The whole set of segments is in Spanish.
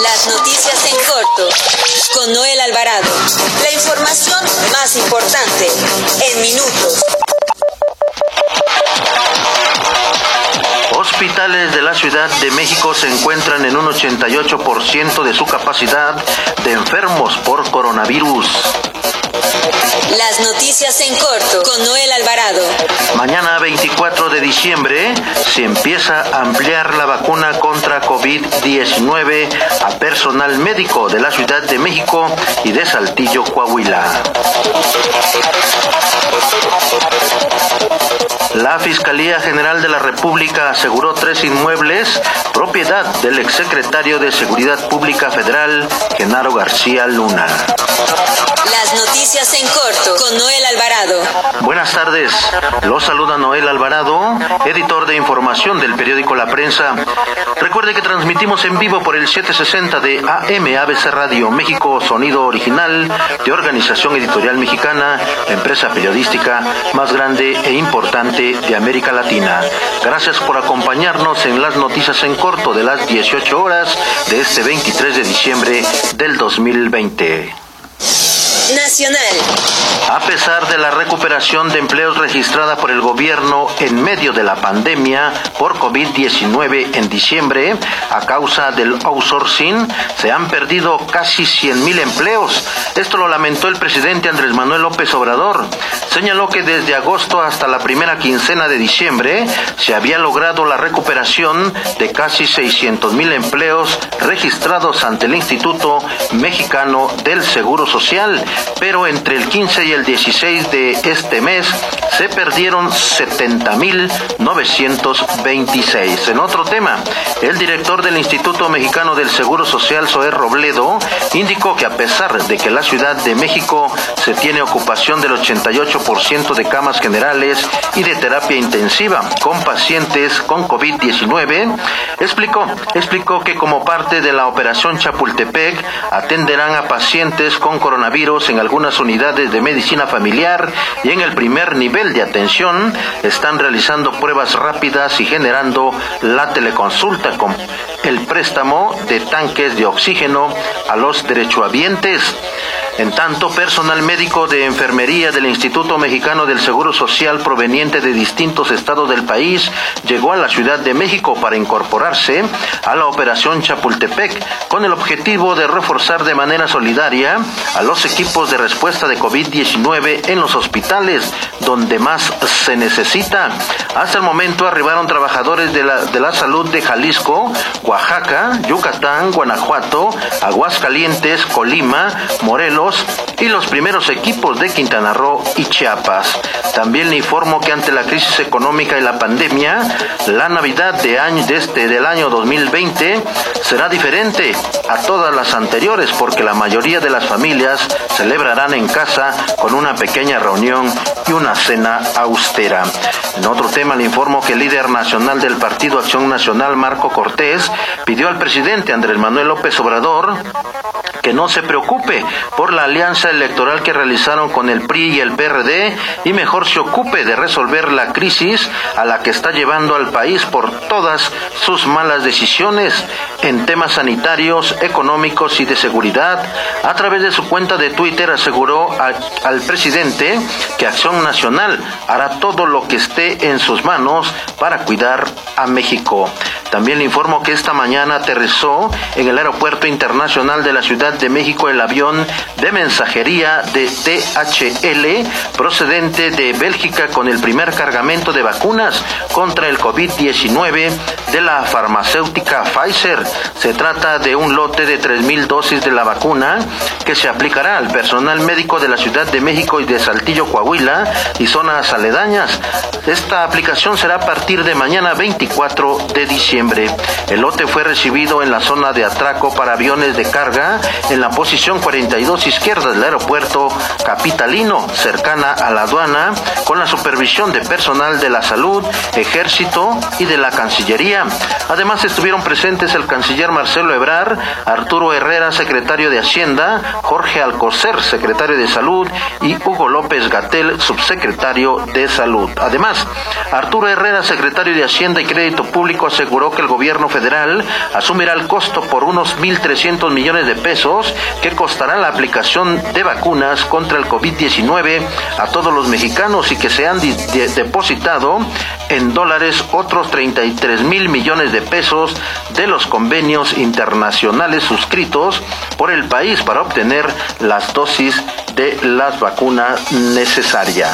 Las noticias en corto con Noel Alvarado. La información más importante en minutos. Hospitales de la Ciudad de México se encuentran en un 88% de su capacidad de enfermos por coronavirus. Las noticias en corto con Noel Alvarado. Mañana 24 de diciembre se empieza a ampliar la vacuna contra COVID-19 a personal médico de la Ciudad de México y de Saltillo, Coahuila. La Fiscalía General de la República aseguró tres inmuebles, propiedad del exsecretario de Seguridad Pública Federal, Genaro García Luna. Las noticias en con Noel Alvarado. Buenas tardes, los saluda Noel Alvarado, editor de información del periódico La Prensa. Recuerde que transmitimos en vivo por el 760 de AM ABC Radio México, sonido original de Organización Editorial Mexicana, empresa periodística más grande e importante de América Latina. Gracias por acompañarnos en las noticias en corto de las 18 horas de este 23 de diciembre del 2020. Nacional. A pesar de la recuperación de empleos registrada por el gobierno en medio de la pandemia por COVID-19 en diciembre, a causa del outsourcing, se han perdido casi 100.000 empleos. Esto lo lamentó el presidente Andrés Manuel López Obrador. Señaló que desde agosto hasta la primera quincena de diciembre se había logrado la recuperación de casi 600.000 empleos registrados ante el Instituto Mexicano del Seguro Social pero entre el 15 y el 16 de este mes se perdieron 70.926. En otro tema, el director del Instituto Mexicano del Seguro Social, Zoé Robledo, indicó que a pesar de que la Ciudad de México se tiene ocupación del 88% de camas generales y de terapia intensiva con pacientes con COVID-19, explicó, explicó que como parte de la operación Chapultepec atenderán a pacientes con coronavirus en algunas unidades de medicina familiar y en el primer nivel de atención están realizando pruebas rápidas y generando la teleconsulta con el préstamo de tanques de oxígeno a los derechohabientes. En tanto, personal médico de enfermería del Instituto Mexicano del Seguro Social proveniente de distintos estados del país llegó a la Ciudad de México para incorporarse a la operación Chapultepec con el objetivo de reforzar de manera solidaria a los equipos de respuesta de COVID-19 en los hospitales donde más se necesita. Hasta el momento arribaron trabajadores de la, de la salud de Jalisco, Oaxaca, Yucatán, Guanajuato, Aguascalientes, Colima, Morelos, y los primeros equipos de Quintana Roo y Chiapas. También le informo que ante la crisis económica y la pandemia, la Navidad de año, de este, del año 2020 será diferente a todas las anteriores porque la mayoría de las familias celebrarán en casa con una pequeña reunión y una cena austera. En otro tema le informo que el líder nacional del Partido Acción Nacional, Marco Cortés, pidió al presidente Andrés Manuel López Obrador que no se preocupe por la alianza electoral que realizaron con el PRI y el PRD y mejor se ocupe de resolver la crisis a la que está llevando al país por todas sus malas decisiones en temas sanitarios, económicos y de seguridad. A través de su cuenta de Twitter aseguró al presidente que Acción Nacional hará todo lo que esté en sus manos para cuidar a México. También le informo que esta mañana aterrizó en el Aeropuerto Internacional de la Ciudad de México el avión de mensajería de DHL procedente de Bélgica con el primer cargamento de vacunas contra el COVID-19 de la farmacéutica Pfizer. Se trata de un lote de 3.000 dosis de la vacuna que se aplicará al personal médico de la Ciudad de México y de Saltillo, Coahuila y zonas aledañas. Esta aplicación será a partir de mañana 24 de diciembre. El lote fue recibido en la zona de atraco para aviones de carga en la posición 42 izquierda del aeropuerto capitalino, cercana a la aduana, con la supervisión de personal de la salud, ejército y de la Cancillería. Además estuvieron presentes el canciller Marcelo Ebrar, Arturo Herrera, secretario de Hacienda, Jorge Alcocer, secretario de Salud, y Hugo López Gatel, subsecretario de Salud. Además, Arturo Herrera, secretario de Hacienda y Crédito Público, aseguró que el gobierno federal asumirá el costo por unos 1.300 millones de pesos que costará la aplicación de vacunas contra el COVID-19 a todos los mexicanos y que se han depositado en dólares otros 33 mil millones de pesos de los convenios internacionales suscritos por el país para obtener las dosis de las vacunas necesarias.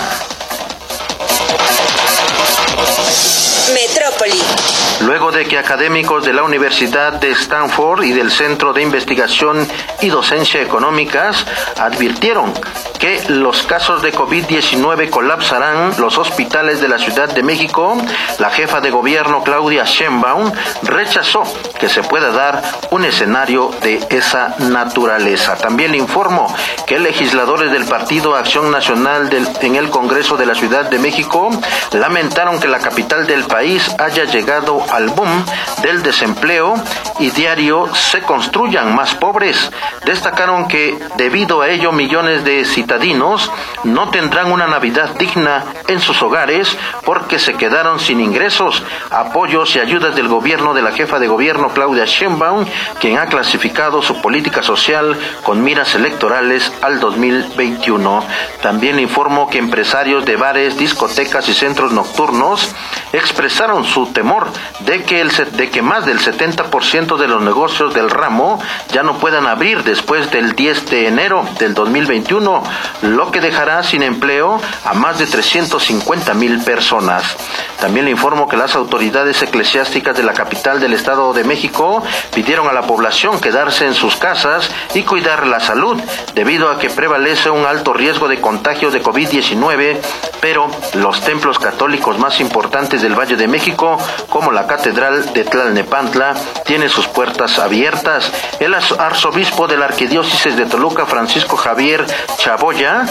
Metrópoli. Luego de que académicos de la Universidad de Stanford y del Centro de Investigación y Docencia Económicas advirtieron que los casos de COVID-19 colapsarán los hospitales de la Ciudad de México, la jefa de gobierno Claudia Sheinbaum rechazó que se pueda dar un escenario de esa naturaleza. También le informo que legisladores del Partido Acción Nacional en el Congreso de la Ciudad de México lamentaron que la capital del país haya llegado al boom del desempleo y diario se construyan más pobres. Destacaron que debido a ello millones de citadinos no tendrán una Navidad digna en sus hogares porque se quedaron sin ingresos, apoyos y ayudas del gobierno de la jefa de gobierno Claudia Sheinbaum, quien ha clasificado su política social con miras electorales al 2021. También informó que empresarios de bares, discotecas y centros nocturnos expresaron su temor de que, el, de que más del 70% de los negocios del ramo ya no puedan abrir después del 10 de enero del 2021, lo que dejará sin empleo a más de 350 mil personas. También le informo que las autoridades eclesiásticas de la capital del Estado de México pidieron a la población quedarse en sus casas y cuidar la salud, debido a que prevalece un alto riesgo de contagio de COVID-19, pero los templos católicos más importantes del Valle de México, como la Catedral de Tlalnepantla, tiene sus puertas abiertas. El arzobispo de la Arquidiócesis de Toluca, Francisco Javier Chaboya,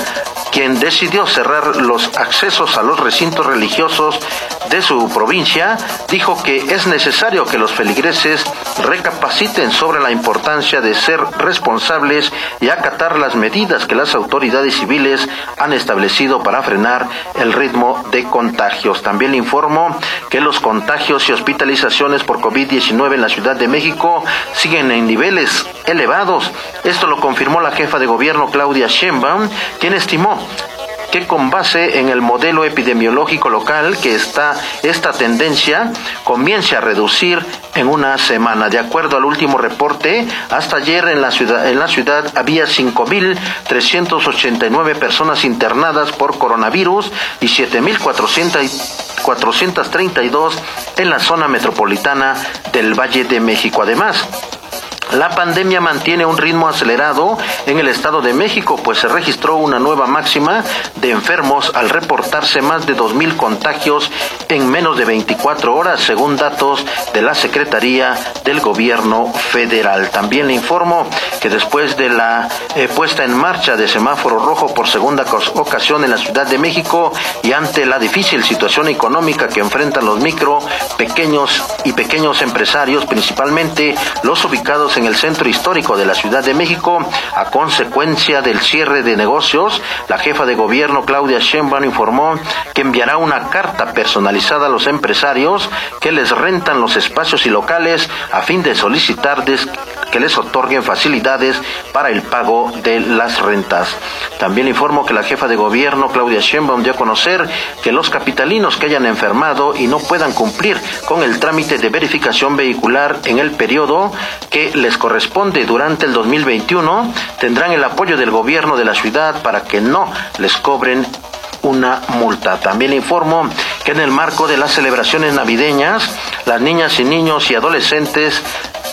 quien decidió cerrar los accesos a los recintos religiosos de su provincia, dijo que es necesario que los feligreses recapaciten sobre la importancia de ser responsables y acatar las medidas que las autoridades civiles han establecido para frenar el ritmo de contagios. También le informo que los contagios y hospitalizaciones por COVID-19 en la Ciudad de México siguen en niveles elevados. Esto lo confirmó la jefa de gobierno Claudia Sheinbaum, quien estimó que con base en el modelo epidemiológico local que está esta tendencia comience a reducir en una semana. De acuerdo al último reporte, hasta ayer en la ciudad, en la ciudad había 5.389 personas internadas por coronavirus y 7.432 en la zona metropolitana del Valle de México. Además, la pandemia mantiene un ritmo acelerado en el Estado de México, pues se registró una nueva máxima de enfermos al reportarse más de 2.000 contagios en menos de 24 horas, según datos de la Secretaría del Gobierno Federal. También le informo que después de la eh, puesta en marcha de semáforo rojo por segunda ocasión en la Ciudad de México y ante la difícil situación económica que enfrentan los micro, pequeños y pequeños empresarios, principalmente los ubicados en el centro histórico de la Ciudad de México a consecuencia del cierre de negocios. La jefa de gobierno Claudia Sheinbaum informó que enviará una carta personalizada a los empresarios que les rentan los espacios y locales a fin de solicitarles les otorguen facilidades para el pago de las rentas. También informo que la jefa de gobierno Claudia Sheinbaum dio a conocer que los capitalinos que hayan enfermado y no puedan cumplir con el trámite de verificación vehicular en el periodo que les corresponde durante el 2021 tendrán el apoyo del gobierno de la ciudad para que no les cobren una multa. También informo que en el marco de las celebraciones navideñas, las niñas y niños y adolescentes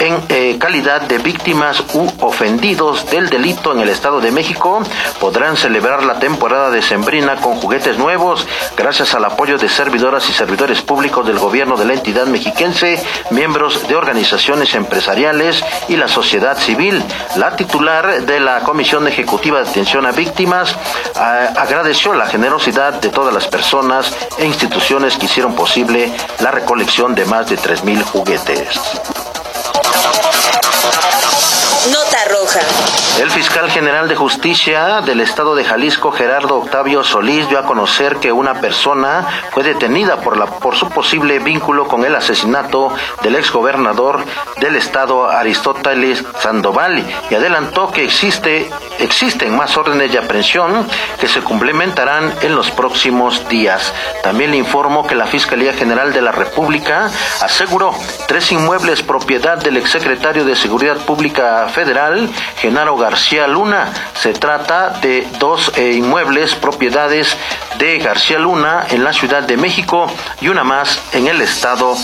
en eh, calidad de víctimas u ofendidos del delito en el Estado de México podrán celebrar la temporada de Sembrina con juguetes nuevos gracias al apoyo de servidoras y servidores públicos del gobierno de la entidad mexiquense, miembros de organizaciones empresariales y la sociedad civil. La titular de la Comisión Ejecutiva de Atención a Víctimas agradeció la generosidad de todas las personas e instituciones que hicieron posible la recolección de más de 3.000 juguetes. El fiscal general de justicia del estado de Jalisco, Gerardo Octavio Solís, dio a conocer que una persona fue detenida por, por su posible vínculo con el asesinato del exgobernador del estado, Aristóteles Sandoval, y adelantó que existe, existen más órdenes de aprehensión que se complementarán en los próximos días. También le informó que la Fiscalía General de la República aseguró tres inmuebles propiedad del exsecretario de Seguridad Pública Federal, Genaro García Luna. Se trata de dos eh, inmuebles propiedades de García Luna en la Ciudad de México y una más en el estado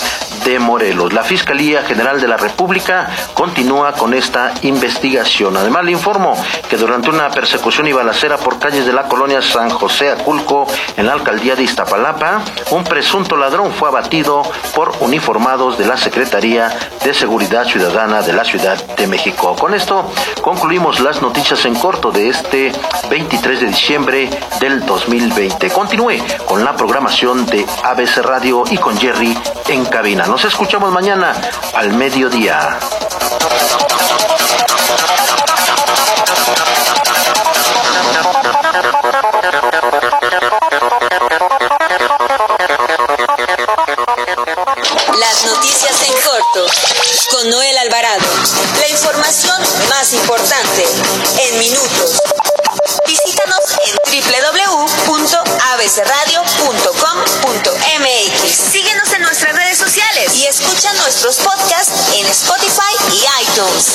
de Morelos. La Fiscalía General de la República continúa con esta investigación. Además le informo que durante una persecución y balacera por calles de la colonia San José Aculco en la alcaldía de Iztapalapa, un presunto ladrón fue abatido por uniformados de la Secretaría de Seguridad Ciudadana de la Ciudad de México. Con esto concluimos las noticias en corto de este 23 de diciembre del 2020. Continúe con la programación de ABC Radio y con Jerry en cabina. Nos escuchamos mañana al mediodía. Las noticias en corto con Noel Alvarado. La información más importante en minutos. Visítanos en www.abcradio.com.mx. Síguenos en nuestras redes sociales y escucha nuestros podcasts en Spotify y iTunes.